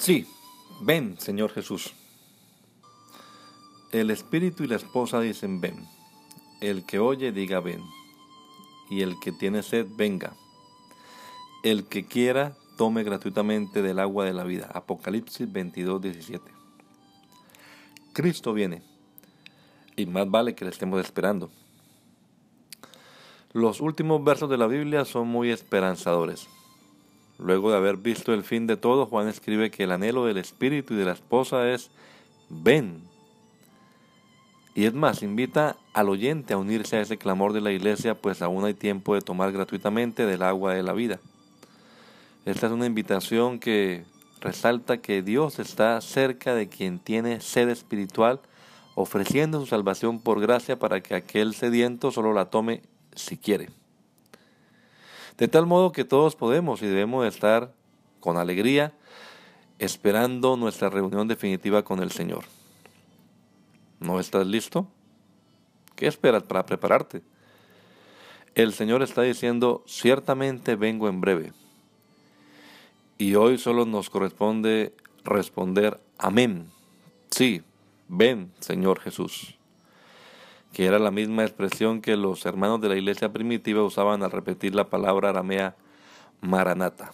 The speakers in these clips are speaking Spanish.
Sí, ven, Señor Jesús. El espíritu y la esposa dicen ven. El que oye diga ven. Y el que tiene sed venga. El que quiera tome gratuitamente del agua de la vida. Apocalipsis 22, 17. Cristo viene. Y más vale que le estemos esperando. Los últimos versos de la Biblia son muy esperanzadores. Luego de haber visto el fin de todo, Juan escribe que el anhelo del espíritu y de la esposa es ven. Y es más, invita al oyente a unirse a ese clamor de la iglesia, pues aún hay tiempo de tomar gratuitamente del agua de la vida. Esta es una invitación que resalta que Dios está cerca de quien tiene sed espiritual, ofreciendo su salvación por gracia para que aquel sediento solo la tome si quiere. De tal modo que todos podemos y debemos estar con alegría esperando nuestra reunión definitiva con el Señor. ¿No estás listo? ¿Qué esperas para prepararte? El Señor está diciendo, ciertamente vengo en breve. Y hoy solo nos corresponde responder, amén. Sí, ven, Señor Jesús que era la misma expresión que los hermanos de la iglesia primitiva usaban al repetir la palabra aramea maranata.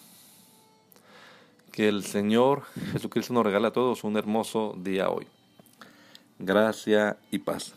Que el Señor Jesucristo nos regala a todos un hermoso día hoy. Gracia y paz.